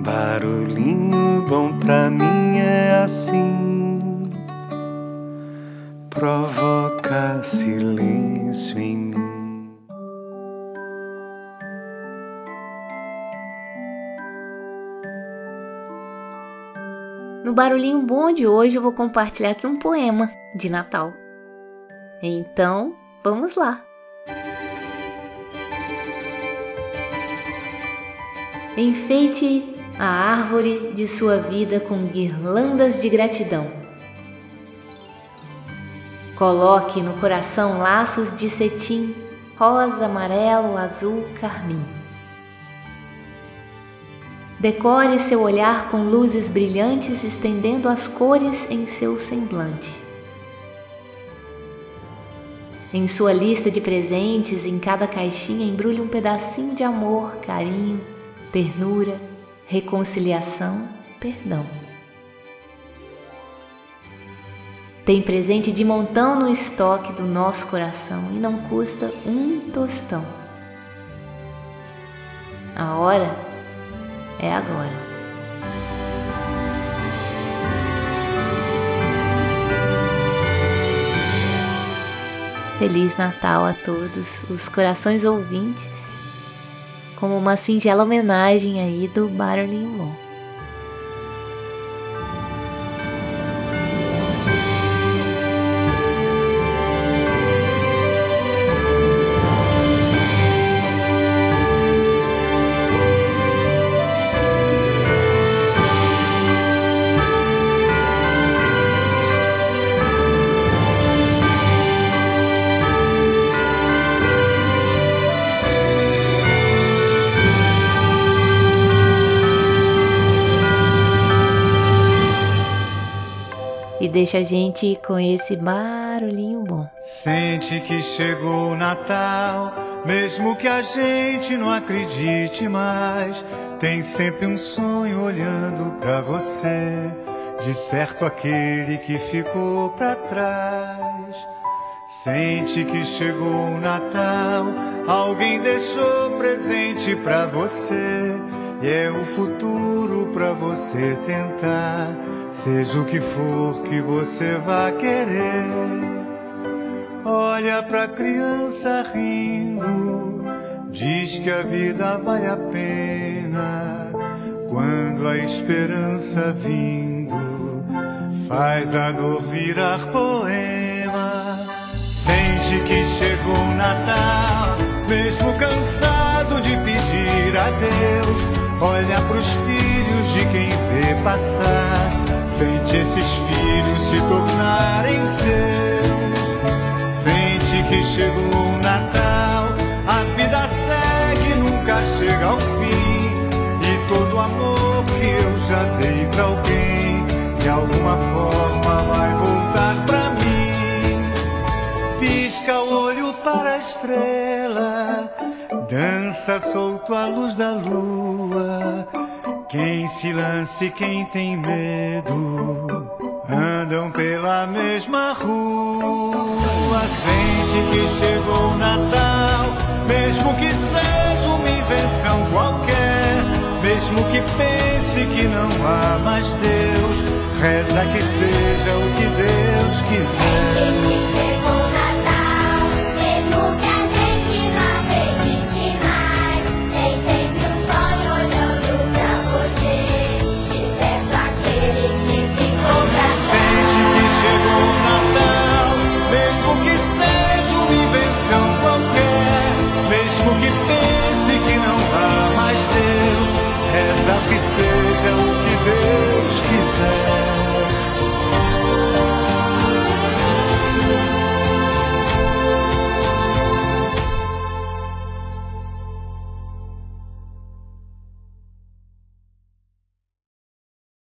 Barulhinho bom pra mim é assim, provoca silêncio em mim. No barulhinho bom de hoje eu vou compartilhar aqui um poema de Natal. Então, vamos lá. Enfeite a árvore de sua vida com guirlandas de gratidão. Coloque no coração laços de cetim, rosa, amarelo, azul, carmim. Decore seu olhar com luzes brilhantes, estendendo as cores em seu semblante. Em sua lista de presentes, em cada caixinha, embrulhe um pedacinho de amor, carinho, ternura, reconciliação, perdão. Tem presente de montão no estoque do nosso coração e não custa um tostão. A hora é agora. Feliz Natal a todos os corações ouvintes como uma singela homenagem aí do Marilyn Monroe. Deixa a gente com esse barulhinho bom. Sente que chegou o Natal, mesmo que a gente não acredite mais, tem sempre um sonho olhando para você, de certo aquele que ficou para trás. Sente que chegou o Natal, alguém deixou presente para você, e é o futuro para você tentar Seja o que for que você vá querer, olha pra criança rindo, diz que a vida vale a pena. Quando a esperança vindo, faz a dor virar poema. Sente que chegou o Natal, mesmo cansado de pedir a Deus, olha pros filhos de quem vê passar Sente esses filhos se tornarem seus. Sente que chegou o Natal, a vida segue, nunca chega ao fim. E todo amor que eu já dei pra alguém, de alguma forma vai voltar pra mim. Pisca o olho para a estrela, dança solto à luz da lua quem se lance, quem tem medo, andam pela mesma rua. Sente que chegou o Natal, mesmo que seja uma invenção qualquer, mesmo que pense que não há mais Deus, reza que seja o que Deus quiser. Sente que chegou que quiser.